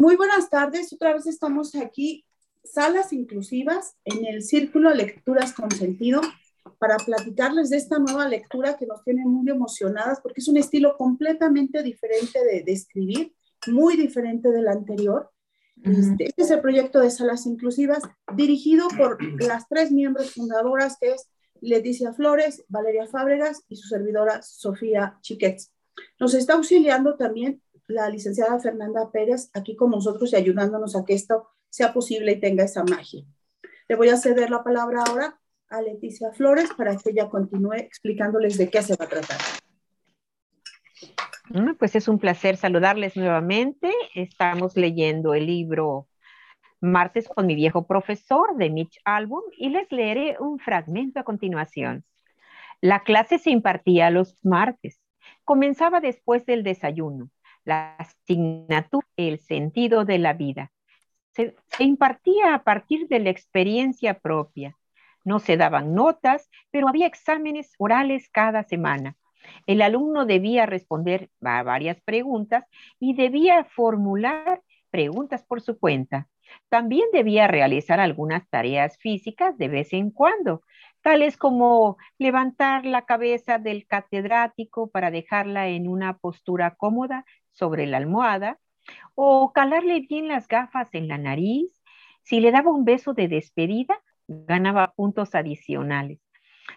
Muy buenas tardes, otra vez estamos aquí, salas inclusivas en el Círculo Lecturas con Sentido, para platicarles de esta nueva lectura que nos tiene muy emocionadas, porque es un estilo completamente diferente de, escribir, muy diferente del anterior. Este, este, es el proyecto de salas inclusivas, dirigido por las tres miembros fundadoras, que es Leticia Flores, Valeria Fábregas y su servidora Sofía Chiquets. Nos está auxiliando también la licenciada Fernanda Pérez aquí con nosotros y ayudándonos a que esto sea posible y tenga esa magia. Le voy a ceder la palabra ahora a Leticia Flores para que ella continúe explicándoles de qué se va a tratar. Pues es un placer saludarles nuevamente. Estamos leyendo el libro Martes con mi viejo profesor de Mitch Album y les leeré un fragmento a continuación. La clase se impartía los martes. Comenzaba después del desayuno. La asignatura, el sentido de la vida. Se, se impartía a partir de la experiencia propia. No se daban notas, pero había exámenes orales cada semana. El alumno debía responder a varias preguntas y debía formular preguntas por su cuenta. También debía realizar algunas tareas físicas de vez en cuando, tales como levantar la cabeza del catedrático para dejarla en una postura cómoda sobre la almohada, o calarle bien las gafas en la nariz. Si le daba un beso de despedida, ganaba puntos adicionales.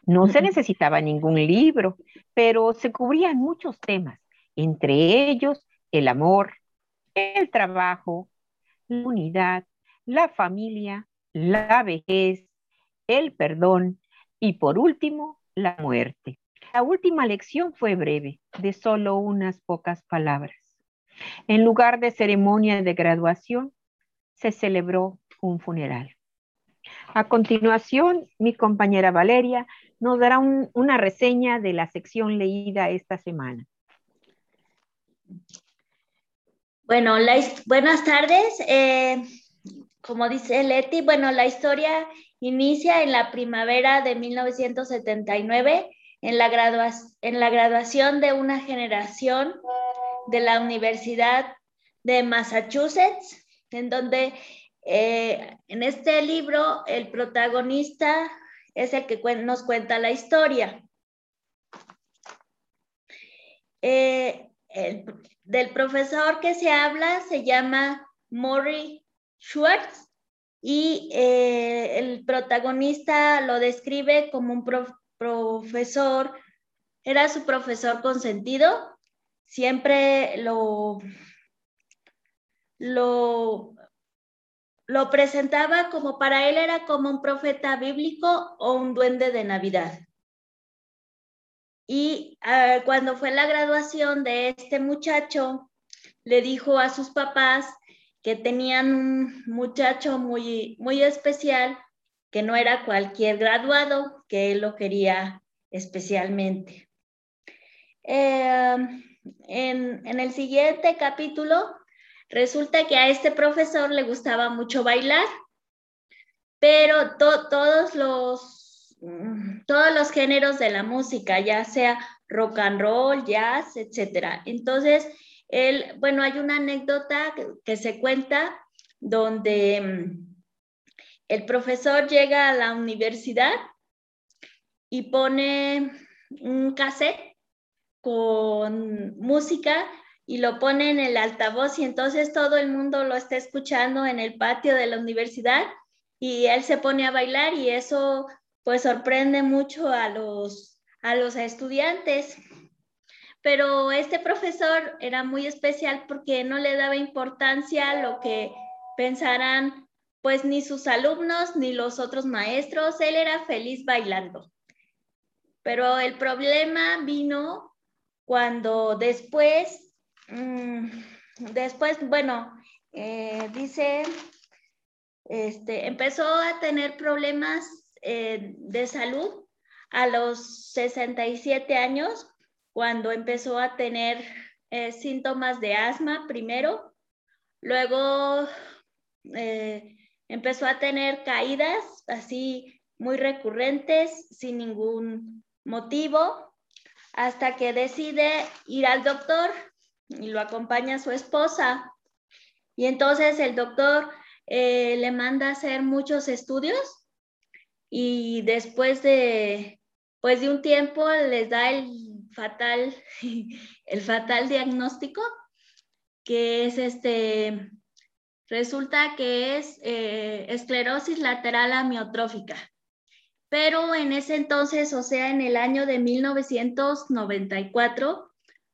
No se necesitaba ningún libro, pero se cubrían muchos temas, entre ellos el amor, el trabajo, la unidad, la familia, la vejez, el perdón y por último, la muerte. La última lección fue breve, de solo unas pocas palabras. En lugar de ceremonia de graduación, se celebró un funeral. A continuación, mi compañera Valeria nos dará una reseña de la sección leída esta semana. Bueno, buenas tardes. Eh, como dice Leti, bueno, la historia inicia en la primavera de 1979 en la, en la graduación de una generación de la Universidad de Massachusetts, en donde eh, en este libro, el protagonista es el que nos cuenta la historia. Eh, del profesor que se habla se llama Maury Schwartz y eh, el protagonista lo describe como un profesor, era su profesor consentido, siempre lo, lo lo presentaba como para él era como un profeta bíblico o un duende de Navidad. Y ah, cuando fue la graduación de este muchacho, le dijo a sus papás que tenían un muchacho muy, muy especial, que no era cualquier graduado, que él lo quería especialmente. Eh, en, el siguiente capítulo Resulta que a este profesor le gustaba mucho bailar, pero todos, los, mm, todos los géneros de la música, ya sea rock and roll, jazz, etc. Entonces, él, bueno, hay una anécdota que, se cuenta donde mm, el profesor llega a la universidad y pone un cassette con música y lo pone en el altavoz y entonces todo el mundo lo está escuchando en el patio de la universidad y él se pone a bailar y eso pues sorprende mucho a los, a los estudiantes. Pero este profesor era muy especial porque no le daba importancia a lo que pensaran pues ni sus alumnos ni los otros maestros, él era feliz bailando. Pero el problema vino cuando después Mm, después, bueno, eh, dice, este, empezó a tener problemas eh, de salud a los 67 años, cuando empezó a tener eh, síntomas de asma primero, luego empezó a tener caídas así muy recurrentes sin ningún motivo, hasta que decide ir al doctor y lo acompaña su esposa. Y entonces el doctor eh, le manda a hacer muchos estudios y después de, pues de un tiempo les da el fatal, el fatal diagnóstico, que es este, resulta que es eh, esclerosis lateral amiotrófica. Pero en ese entonces, o sea, en el año de 1994,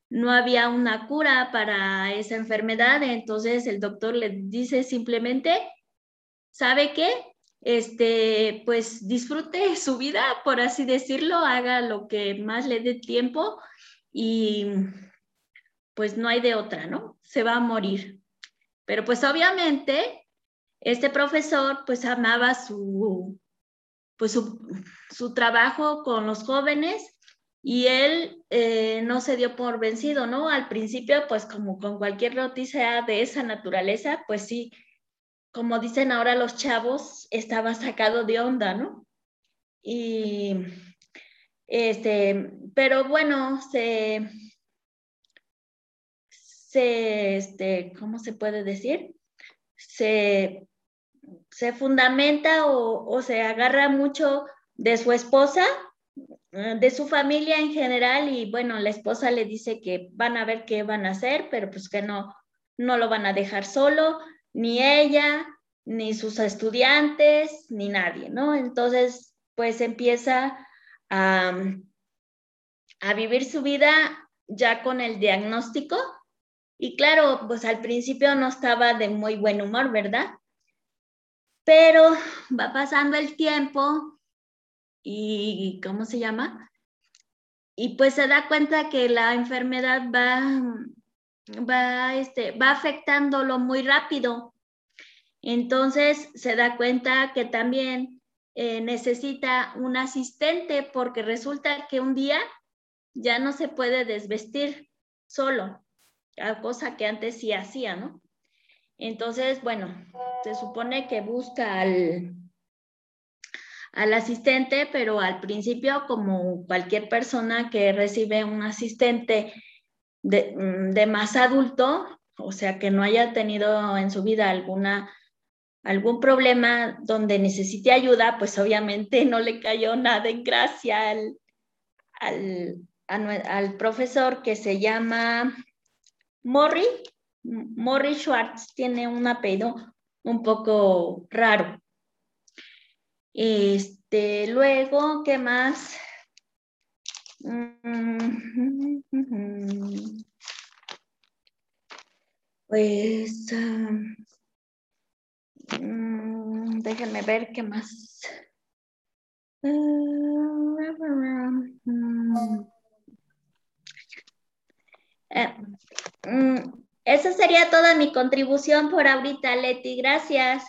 no había una cura para esa enfermedad, entonces el doctor le dice simplemente, ¿sabe qué? Este, pues disfrute su vida, por así decirlo, haga lo que más le dé tiempo y pues no hay de otra, ¿no? Se va a morir. Pero pues obviamente este profesor pues amaba su, pues su, trabajo con los jóvenes y él eh, no se dio por vencido, ¿no? Al principio, pues como con cualquier noticia de esa naturaleza, pues sí, como dicen ahora los chavos, estaba sacado de onda, ¿no? Y este, pero bueno, se, se, este, ¿cómo se puede decir? Se, se fundamenta o, se agarra mucho de su esposa, eh, de su familia en general y bueno, la esposa le dice que van a ver qué van a hacer, pero pues que no, no lo van a dejar solo, ni ella, ni sus estudiantes, ni nadie, ¿no? Entonces, pues empieza a, a vivir su vida ya con el diagnóstico y claro, pues al principio no estaba de muy buen humor, ¿verdad? Pero va pasando el tiempo y, ¿cómo se llama? Y pues se da cuenta que la enfermedad va, va, este, va afectándolo muy rápido. Entonces se da cuenta que también eh, necesita un asistente porque resulta que un día ya no se puede desvestir solo cosa que antes sí hacía, ¿no? Entonces, bueno, se supone que busca al, al asistente, pero al principio, como cualquier persona que recibe un asistente de, mm, de, más adulto, o sea, que no haya tenido en su vida alguna, algún problema donde necesite ayuda, pues obviamente no le cayó nada en gracia al, al, al profesor que se llama Morri, Morri Schwartz tiene un apellido un poco raro. Este, luego, ¿qué más? Pues, um, déjenme ver qué más. Eh, mm, esa sería toda mi contribución por ahorita, Leti. Gracias.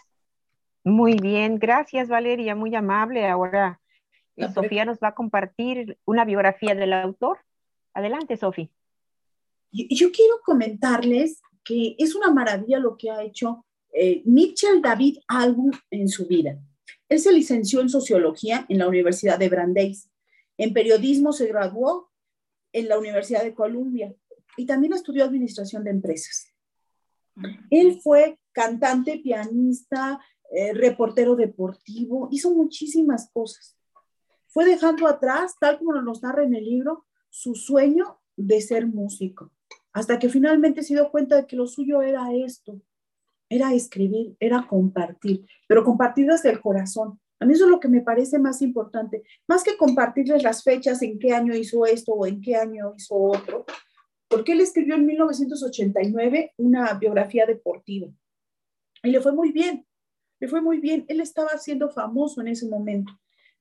Muy bien, gracias Valeria, muy amable. Ahora Sofía nos va a compartir una biografía del autor. Adelante, Sofía. Yo, quiero comentarles que es una maravilla lo que ha hecho eh, Mitchell David Album en su vida. Él se licenció en sociología en la Universidad de Brandeis. En periodismo se graduó en la Universidad de Columbia y también estudió administración de empresas. Él fue cantante, pianista, eh, reportero deportivo, hizo muchísimas cosas. Fue dejando atrás, tal como nos narra en el libro, su sueño de ser músico, hasta que finalmente se dio cuenta de que lo suyo era esto, era escribir, era compartir, pero compartir desde el corazón. A mí eso es lo que me parece más importante, más que compartirles las fechas en qué año hizo esto o en qué año hizo otro, porque él escribió en 1989 una biografía deportiva y le fue muy bien, le fue muy bien, él estaba siendo famoso en ese momento,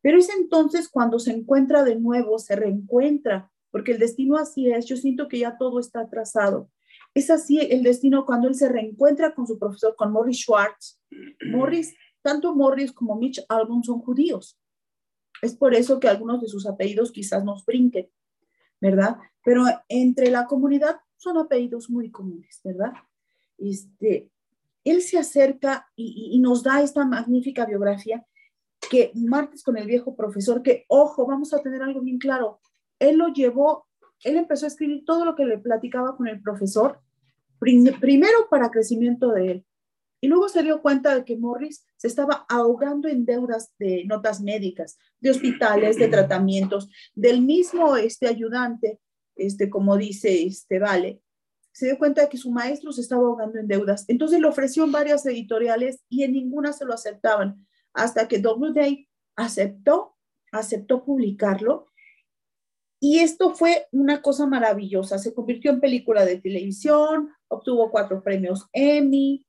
pero es entonces cuando se encuentra de nuevo, se reencuentra, porque el destino así es, yo siento que ya todo está trazado. Es así el destino cuando él se reencuentra con su profesor, con Morris Schwartz. Morris, tanto Morris como Mitch Albom son judíos. Es por eso que algunos de sus apellidos quizás nos brinquen. ¿Verdad? Pero entre la comunidad son apellidos muy comunes, ¿verdad? Este, él se acerca y, nos da esta magnífica biografía que martes con el viejo profesor, que ojo, vamos a tener algo bien claro, él lo llevó, él empezó a escribir todo lo que le platicaba con el profesor, primero para crecimiento de él, Y luego se dio cuenta de que Morris se estaba ahogando en deudas de notas médicas, de hospitales, de tratamientos, del mismo este ayudante, este, como dice este Vale, se dio cuenta de que su maestro se estaba ahogando en deudas. Entonces le ofreció en varias editoriales y en ninguna se lo aceptaban, hasta que Doubleday aceptó, aceptó publicarlo. Y esto fue una cosa maravillosa. Se convirtió en película de televisión, obtuvo cuatro premios Emmy,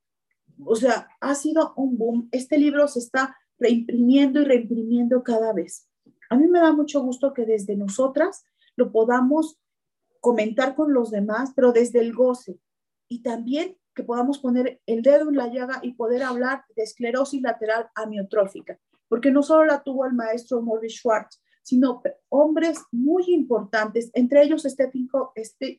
o sea, ha sido un boom. Este libro se está reimprimiendo y reimprimiendo cada vez. A mí me da mucho gusto que desde nosotras lo podamos comentar con los demás, pero desde el goce. Y también que podamos poner el dedo en la llaga y poder hablar de esclerosis lateral amiotrófica, porque no solo la tuvo el maestro Maurice Schwartz, sino hombres muy importantes, entre ellos Stephen,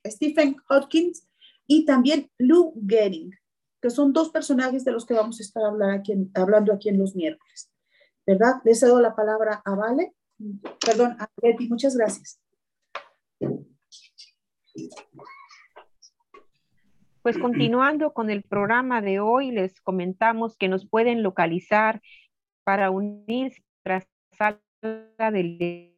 Stephen Hopkins y también Lou Gehrig que son dos personajes de los que vamos a estar hablando aquí en los miércoles. ¿Verdad? Le cedo la palabra a Vale. Perdón, a Betty. Muchas gracias. Pues continuando con el programa de hoy, les comentamos que nos pueden localizar para unirse la sala de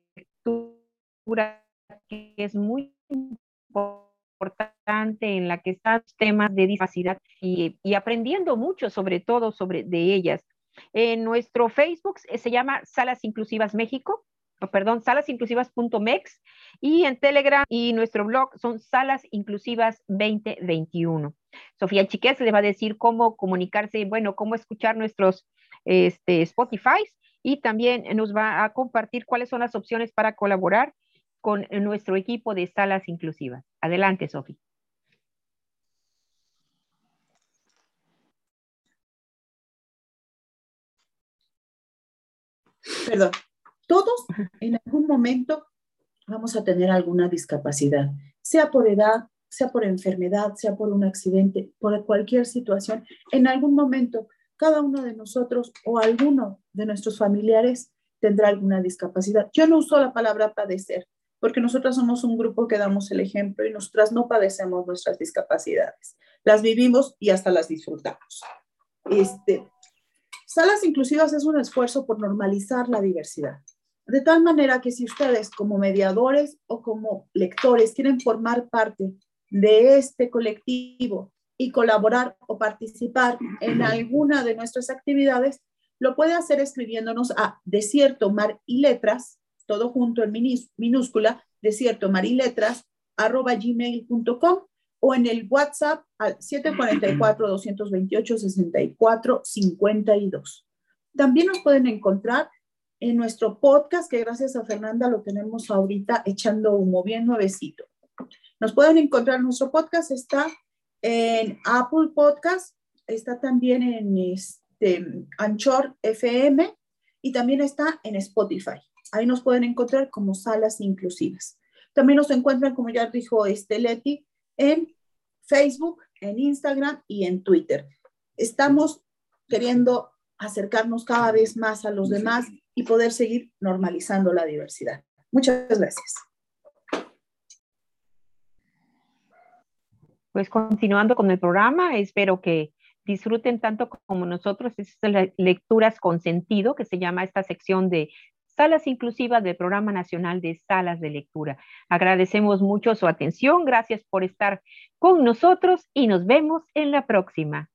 lectura, que es muy importante importante en la que están temas de discapacidad y, aprendiendo mucho sobre todo sobre de ellas. En nuestro Facebook se llama Salas Inclusivas México, perdón, salasinclusivas.mex y en Telegram y nuestro blog son Salas Inclusivas 2021. Sofía Chiquet le va a decir cómo comunicarse, bueno, cómo escuchar nuestros este, Spotify y también nos va a compartir cuáles son las opciones para colaborar con nuestro equipo de salas inclusivas. Adelante, Sofi. Perdón. Todos en algún momento vamos a tener alguna discapacidad, sea por edad, sea por enfermedad, sea por un accidente, por cualquier situación. En algún momento, cada uno de nosotros o alguno de nuestros familiares tendrá alguna discapacidad. Yo no uso la palabra padecer, porque nosotras somos un grupo que damos el ejemplo y nosotras no padecemos nuestras discapacidades. Las vivimos y hasta las disfrutamos. Este, Salas Inclusivas es un esfuerzo por normalizar la diversidad. De tal manera que si ustedes como mediadores o como lectores quieren formar parte de este colectivo y colaborar o participar en alguna de nuestras actividades, lo puede hacer escribiéndonos a Desierto Mar y Letras todo junto en minúscula, desierto mariletras, arroba gmail.com o en el WhatsApp al 744-228-6452. También nos pueden encontrar en nuestro podcast, que gracias a Fernanda lo tenemos ahorita echando humo bien nuevecito. Nos pueden encontrar en nuestro podcast, está en Apple Podcast, está también en este, Anchor FM y también está en Spotify. Ahí nos pueden encontrar como salas inclusivas. También nos encuentran, como ya dijo este Leti, en Facebook, en Instagram y en Twitter. Estamos queriendo acercarnos cada vez más a los demás y poder seguir normalizando la diversidad. Muchas gracias. Pues continuando con el programa, espero que disfruten tanto como nosotros estas lecturas con sentido, que se llama esta sección de Salas Inclusivas del Programa Nacional de Salas de Lectura. Agradecemos mucho su atención, gracias por estar con nosotros y nos vemos en la próxima.